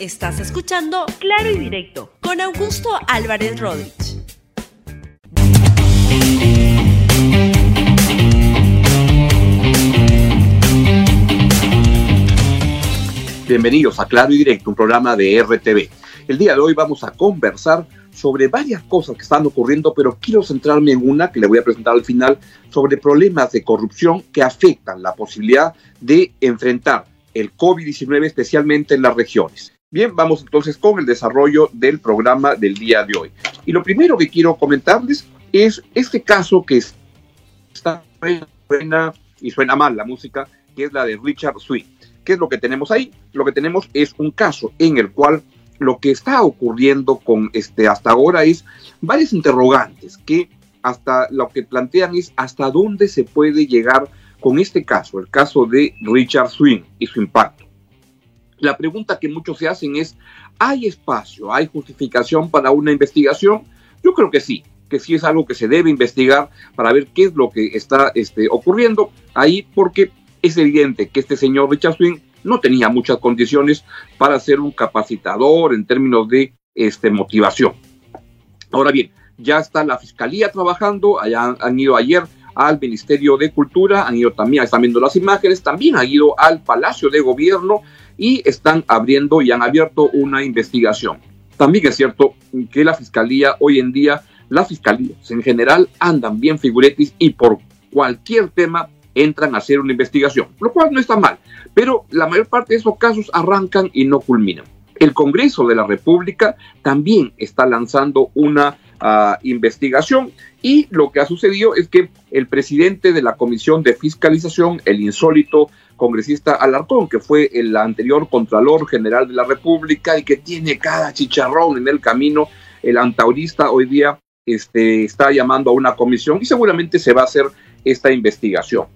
Estás escuchando Claro y Directo con Augusto Álvarez Rodríguez. Bienvenidos a Claro y Directo, un programa de RTV. El día de hoy vamos a conversar sobre varias cosas que están ocurriendo, pero quiero centrarme en una que le voy a presentar al final sobre problemas de corrupción que afectan la posibilidad de enfrentar el COVID-19, especialmente en las regiones. Bien, vamos entonces con el desarrollo del programa del día de hoy. Y lo primero que quiero comentarles es este caso que está buena y suena mal la música, que es la de Richard Sweet. ¿Qué es lo que tenemos ahí? Lo que tenemos es un caso en el cual lo que está ocurriendo con este hasta ahora es varias interrogantes que hasta lo que plantean es hasta dónde se puede llegar con este caso, el caso de Richard Swing y su impacto. La pregunta que muchos se hacen es, ¿hay espacio, hay justificación para una investigación? Yo creo que sí, que sí es algo que se debe investigar para ver qué es lo que está este, ocurriendo ahí, porque es evidente que este señor Richard Swing no tenía muchas condiciones para ser un capacitador en términos de este, motivación. Ahora bien, ya está la fiscalía trabajando, allá han ido ayer al Ministerio de Cultura, han ido también, están viendo las imágenes, también han ido al Palacio de Gobierno y están abriendo y han abierto una investigación. También es cierto que la Fiscalía hoy en día, las fiscalías en general andan bien figuretis y por cualquier tema entran a hacer una investigación, lo cual no está mal, pero la mayor parte de esos casos arrancan y no culminan. El Congreso de la República también está lanzando una uh, investigación y lo que ha sucedido es que el presidente de la Comisión de Fiscalización, el insólito congresista Alarcón, que fue el anterior Contralor General de la República y que tiene cada chicharrón en el camino, el antaurista hoy día este, está llamando a una comisión y seguramente se va a hacer esta investigación.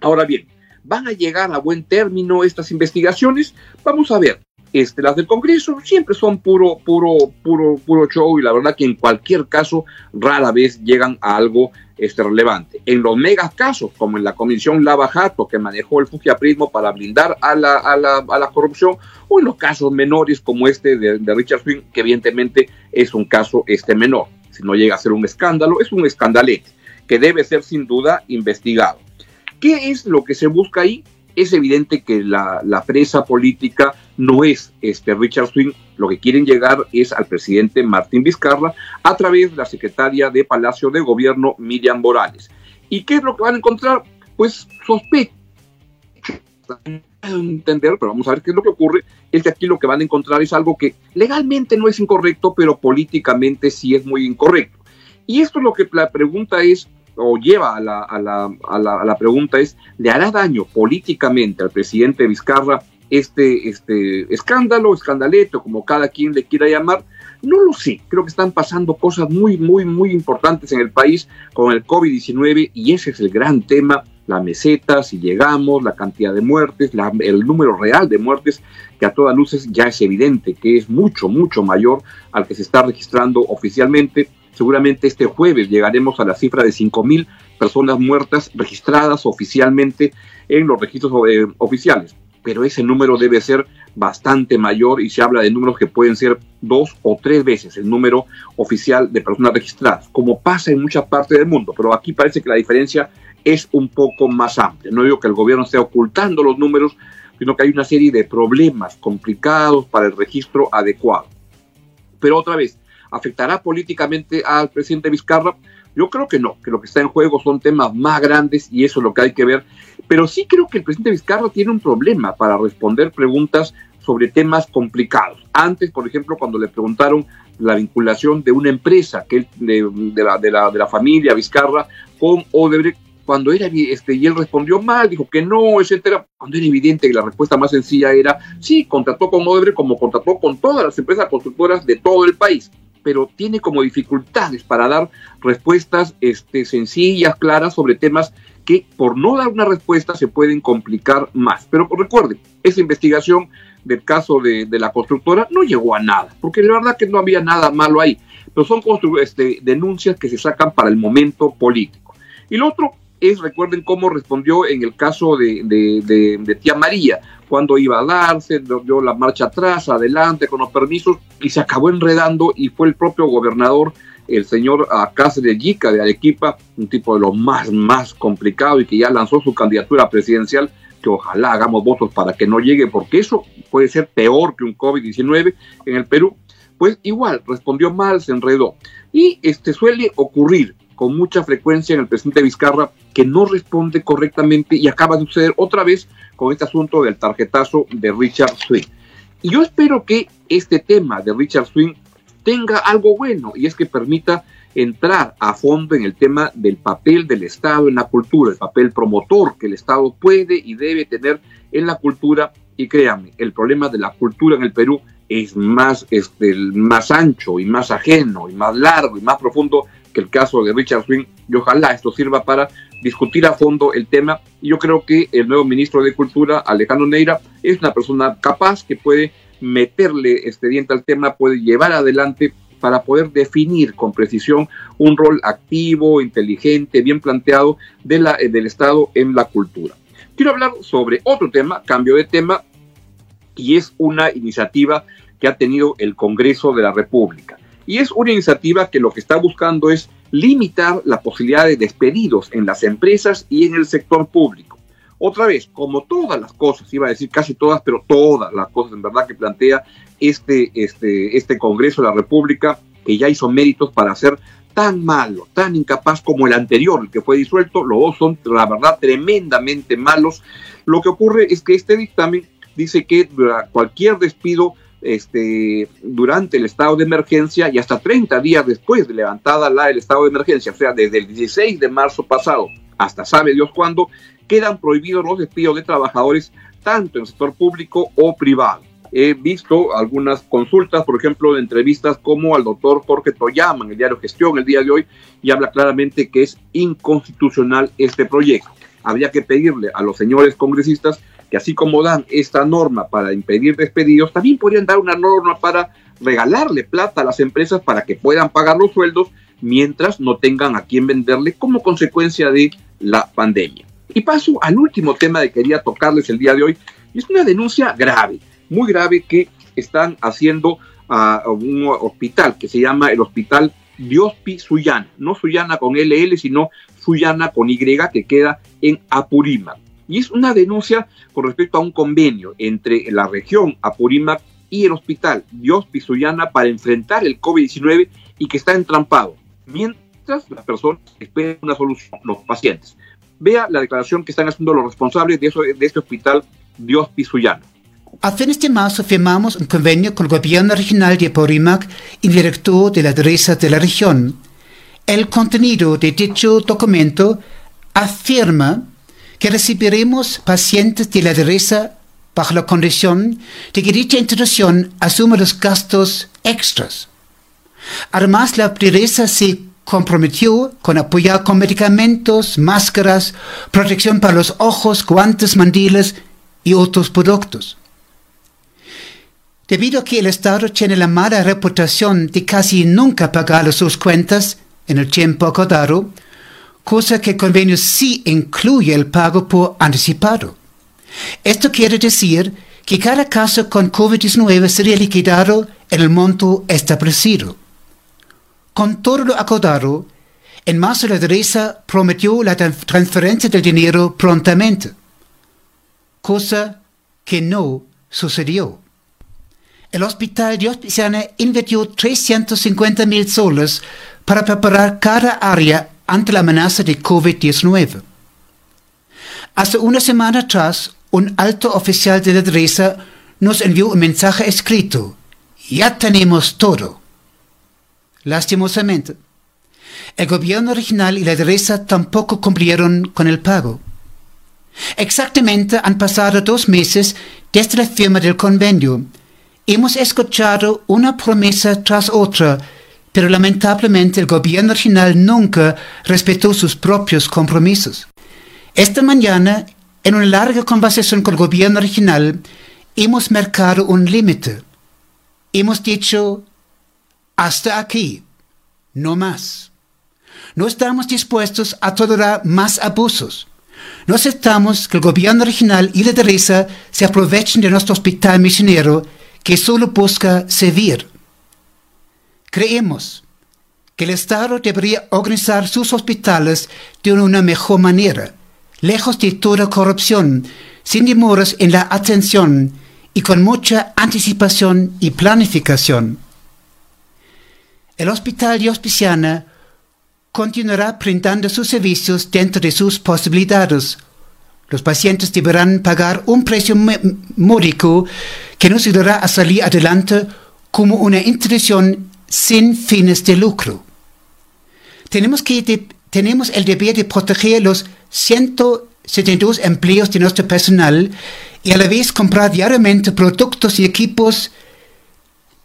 Ahora bien, ¿van a llegar a buen término estas investigaciones? Vamos a ver. Este, las del Congreso siempre son puro, puro, puro, puro show y la verdad que en cualquier caso rara vez llegan a algo este, relevante. En los megas casos, como en la comisión Lava Jato, que manejó el fujiaprismo para blindar a la, a, la, a la, corrupción, o en los casos menores como este de, Richard Swing, que evidentemente es un caso este menor. Si no llega a ser un escándalo, es un escandalete que debe ser sin duda investigado. ¿Qué es lo que se busca ahí? es evidente que la, la, presa política no es este Richard Swing, lo que quieren llegar es al presidente Martín Vizcarra a través de la secretaria de Palacio de Gobierno Miriam Morales. ¿Y qué es lo que van a encontrar? Pues sospecho. entender, pero vamos a ver qué es lo que ocurre, es que aquí lo que van a encontrar es algo que legalmente no es incorrecto, pero políticamente sí es muy incorrecto. Y esto es lo que la pregunta es, o lleva a la, a, la, a, la, a la, pregunta es, ¿le hará daño políticamente al presidente Vizcarra este, este escándalo, escandaleto, como cada quien le quiera llamar? No lo sé, creo que están pasando cosas muy, muy, muy importantes en el país con el COVID-19 y ese es el gran tema, la meseta, si llegamos, la cantidad de muertes, la, el número real de muertes, que a todas luces ya es evidente que es mucho, mucho mayor al que se está registrando oficialmente Seguramente este jueves llegaremos a la cifra de 5.000 personas muertas registradas oficialmente en los registros eh, oficiales. Pero ese número debe ser bastante mayor y se habla de números que pueden ser dos o tres veces el número oficial de personas registradas, como pasa en muchas partes del mundo. Pero aquí parece que la diferencia es un poco más amplia. No digo que el gobierno esté ocultando los números, sino que hay una serie de problemas complicados para el registro adecuado. Pero otra vez, ¿Afectará políticamente al presidente Vizcarra? Yo creo que no, que lo que está en juego son temas más grandes y eso es lo que hay que ver. Pero sí creo que el presidente Vizcarra tiene un problema para responder preguntas sobre temas complicados. Antes, por ejemplo, cuando le preguntaron la vinculación de una empresa que de, de, la, de, la, de la familia Vizcarra con Odebrecht, cuando era este, y él respondió mal, dijo que no, etcétera, cuando era evidente que la respuesta más sencilla era sí, contrató con Odebrecht como contrató con todas las empresas constructoras de todo el país pero tiene como dificultades para dar respuestas este, sencillas, claras sobre temas que por no dar una respuesta se pueden complicar más. Pero recuerden, esa investigación del caso de, la constructora no llegó a nada, porque la verdad que no había nada malo ahí, pero son este, denuncias que se sacan para el momento político. Y lo otro es, recuerden cómo respondió en el caso de, Tía María, cuando iba a darse, dio la marcha atrás, adelante, con los permisos, y se acabó enredando y fue el propio gobernador, el señor Cáceres Yica de Arequipa, un tipo de lo más, más complicado y que ya lanzó su candidatura presidencial, que ojalá hagamos votos para que no llegue, porque eso puede ser peor que un COVID-19 en el Perú, pues igual respondió mal, se enredó. Y este suele ocurrir con mucha frecuencia en el presidente Vizcarra que no responde correctamente y acaba de suceder otra vez con este asunto del tarjetazo de Richard Swing. Y yo espero que este tema de Richard Swing tenga algo bueno y es que permita entrar a fondo en el tema del papel del Estado en la cultura, el papel promotor que el Estado puede y debe tener en la cultura. Y créanme, el problema de la cultura en el Perú es más, este, más ancho y más ajeno y más largo y más profundo que el caso de Richard Swing y ojalá esto sirva para discutir a fondo el tema. Y yo creo que el nuevo ministro de Cultura, Alejandro Neira, es una persona capaz que puede meterle este diente al tema, puede llevar adelante para poder definir con precisión un rol activo, inteligente, bien planteado la, del Estado en la cultura. Quiero hablar sobre otro tema, cambio de tema, y es una iniciativa que ha tenido el Congreso de la República. Y es una iniciativa que lo que está buscando es limitar la posibilidad de despedidos en las empresas y en el sector público. Otra vez, como todas las cosas, iba a decir casi todas, pero todas las cosas en verdad que plantea este, este, este Congreso de la República, que ya hizo méritos para ser tan malo, tan incapaz como el anterior, el que fue disuelto, los dos son, la verdad, tremendamente malos. Lo que ocurre es que este dictamen dice que cualquier despido este, durante el estado de emergencia y hasta 30 días después de levantada la, el estado de emergencia, o sea, desde el 16 de marzo pasado hasta sabe Dios cuándo, quedan prohibidos los despidos de trabajadores tanto en el sector público o privado. He visto algunas consultas, por ejemplo, de entrevistas como al doctor Jorge Toyama en el diario Gestión el día de hoy y habla claramente que es inconstitucional este proyecto. Habría que pedirle a los señores congresistas que así como dan esta norma para impedir despedidos, también podrían dar una norma para regalarle plata a las empresas para que puedan pagar los sueldos mientras no tengan a quién venderle como consecuencia de la pandemia. Y paso al último tema que quería tocarles el día de hoy, es una denuncia grave, muy grave que están haciendo a un hospital que se llama el Hospital Diospi Suyana, no Suyana con LL, sino Suyana con Y, que queda en Apurímac. Y es una denuncia con respecto a un convenio entre la región Apurímac y el hospital Dios Pisuyana para enfrentar el COVID-19 y que está entrampado, mientras las personas esperan una solución, los pacientes. Vea la declaración que están haciendo los responsables de, eso, de este hospital Dios Pisuyana. A fines de marzo firmamos un convenio con el gobierno regional de Apurímac y director de la adresa de la región. El contenido de dicho documento afirma que recibiremos pacientes de la adresa bajo la condición de que dicha institución asuma los gastos extras. Además, la adresa se comprometió con apoyar con medicamentos, máscaras, protección para los ojos, guantes, mandiles y otros productos. Debido a que el Estado tiene la mala reputación de casi nunca pagar sus cuentas en el tiempo acordado, cosa que convenio sí incluye el pago por anticipado. Esto quiere decir que cada caso con COVID-19 sería liquidado en el monto establecido. Con todo lo acordado, en marzo la adresa prometió la transferencia del dinero prontamente, cosa que no sucedió. El hospital de Hospiciana invirtió 350 mil soles para preparar cada área ante la amenaza de COVID-19. Hace una semana atrás, un alto oficial de la adresa nos envió un mensaje escrito. Ya tenemos todo. Lastimosamente, el gobierno regional y la adresa tampoco cumplieron con el pago. Exactamente han pasado dos meses desde la firma del convenio. Hemos escuchado una promesa tras otra pero lamentablemente el gobierno regional nunca respetó sus propios compromisos. Esta mañana, en una larga conversación con el gobierno regional, hemos marcado un límite. Hemos dicho, hasta aquí, no más. No estamos dispuestos a tolerar más abusos. No aceptamos que el gobierno regional y la derecha se aprovechen de nuestro hospital misionero que solo busca servir. Creemos que el Estado debería organizar sus hospitales de una mejor manera, lejos de toda corrupción, sin demoras en la atención y con mucha anticipación y planificación. El Hospital de Hospiciana continuará brindando sus servicios dentro de sus posibilidades. Los pacientes deberán pagar un precio módico que nos ayudará a salir adelante como una institución sin fines de lucro. Tenemos, que tenemos el deber de proteger los 172 empleos de nuestro personal y a la vez comprar diariamente productos y equipos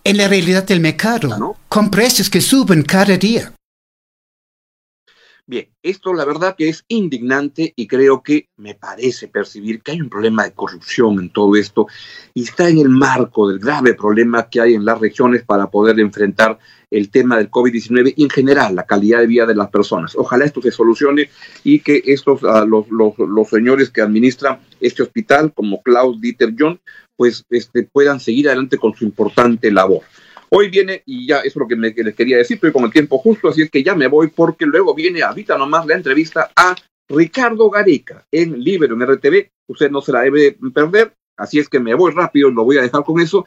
en la realidad del mercado, con precios que suben cada día. Bien, esto la verdad que es indignante y creo que me parece percibir que hay un problema de corrupción en todo esto y está en el marco del grave problema que hay en las regiones para poder enfrentar el tema del COVID-19 y en general la calidad de vida de las personas. Ojalá esto se solucione y que estos, ah, los, los, señores que administran este hospital, como Klaus Dieter John, pues este, puedan seguir adelante con su importante labor. Hoy viene, y ya es lo que, me, les quería decir, estoy con el tiempo justo, así es que ya me voy porque luego viene ahorita nomás la entrevista a Ricardo Gareca en Libero, en RTV. Usted no se la debe perder, así es que me voy rápido, lo voy a dejar con eso.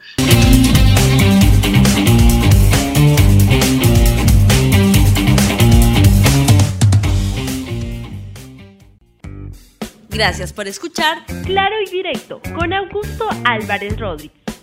Gracias por escuchar Claro y Directo con Augusto Álvarez Rodríguez.